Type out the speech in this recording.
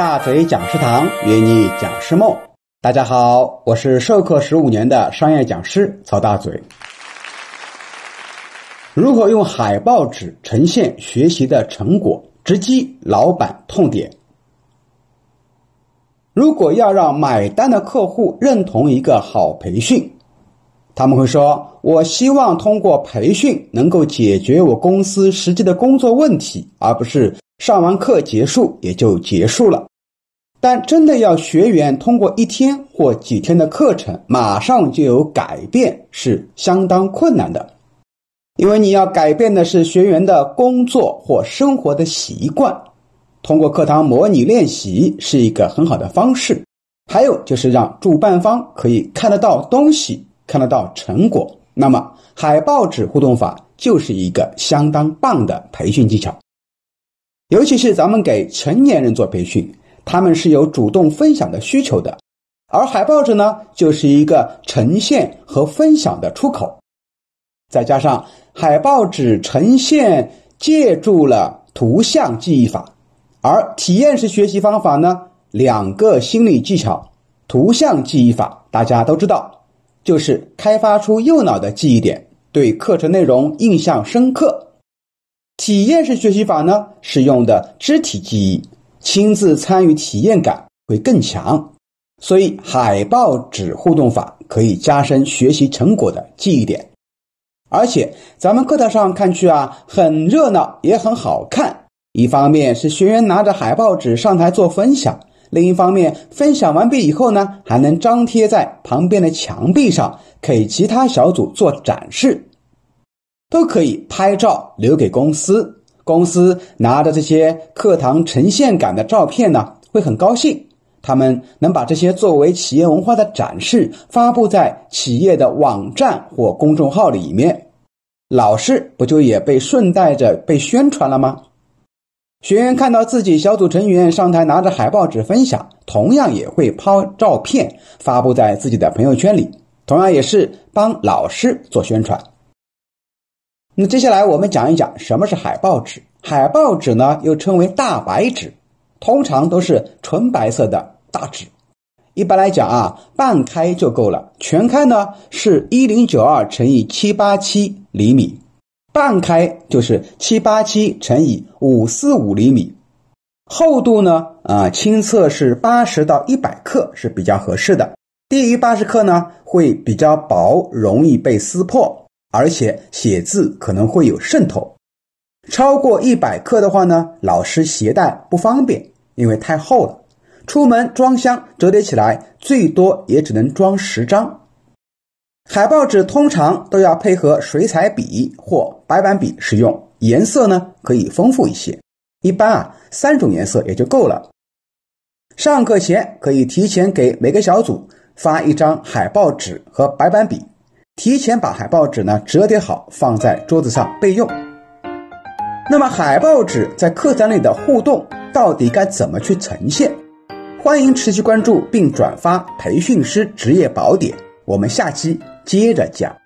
大嘴讲师堂约你讲师梦。大家好，我是授课十五年的商业讲师曹大嘴。如何用海报纸呈现学习的成果，直击老板痛点？如果要让买单的客户认同一个好培训，他们会说：“我希望通过培训能够解决我公司实际的工作问题，而不是上完课结束也就结束了。”但真的要学员通过一天或几天的课程马上就有改变，是相当困难的。因为你要改变的是学员的工作或生活的习惯。通过课堂模拟练习是一个很好的方式。还有就是让主办方可以看得到东西。看得到成果，那么海报纸互动法就是一个相当棒的培训技巧。尤其是咱们给成年人做培训，他们是有主动分享的需求的，而海报纸呢，就是一个呈现和分享的出口。再加上海报纸呈现借助了图像记忆法，而体验式学习方法呢，两个心理技巧，图像记忆法大家都知道。就是开发出右脑的记忆点，对课程内容印象深刻。体验式学习法呢，是用的肢体记忆，亲自参与体验感会更强。所以海报纸互动法可以加深学习成果的记忆点。而且咱们课堂上看去啊，很热闹，也很好看。一方面是学员拿着海报纸上台做分享。另一方面，分享完毕以后呢，还能张贴在旁边的墙壁上，给其他小组做展示，都可以拍照留给公司。公司拿着这些课堂呈现感的照片呢，会很高兴。他们能把这些作为企业文化的展示，发布在企业的网站或公众号里面，老师不就也被顺带着被宣传了吗？学员看到自己小组成员上台拿着海报纸分享，同样也会抛照片发布在自己的朋友圈里，同样也是帮老师做宣传。那接下来我们讲一讲什么是海报纸。海报纸呢又称为大白纸，通常都是纯白色的大纸。一般来讲啊，半开就够了，全开呢是一零九二乘以七八七厘米。半开就是七八七乘以五四五厘米，厚度呢啊，亲测是八十到一百克是比较合适的，低于八十克呢会比较薄，容易被撕破，而且写字可能会有渗透。超过一百克的话呢，老师携带不方便，因为太厚了，出门装箱折叠起来最多也只能装十张。海报纸通常都要配合水彩笔或白板笔使用，颜色呢可以丰富一些。一般啊，三种颜色也就够了。上课前可以提前给每个小组发一张海报纸和白板笔，提前把海报纸呢折叠好放在桌子上备用。那么海报纸在课堂里的互动到底该怎么去呈现？欢迎持续关注并转发《培训师职业宝典》，我们下期。接着讲。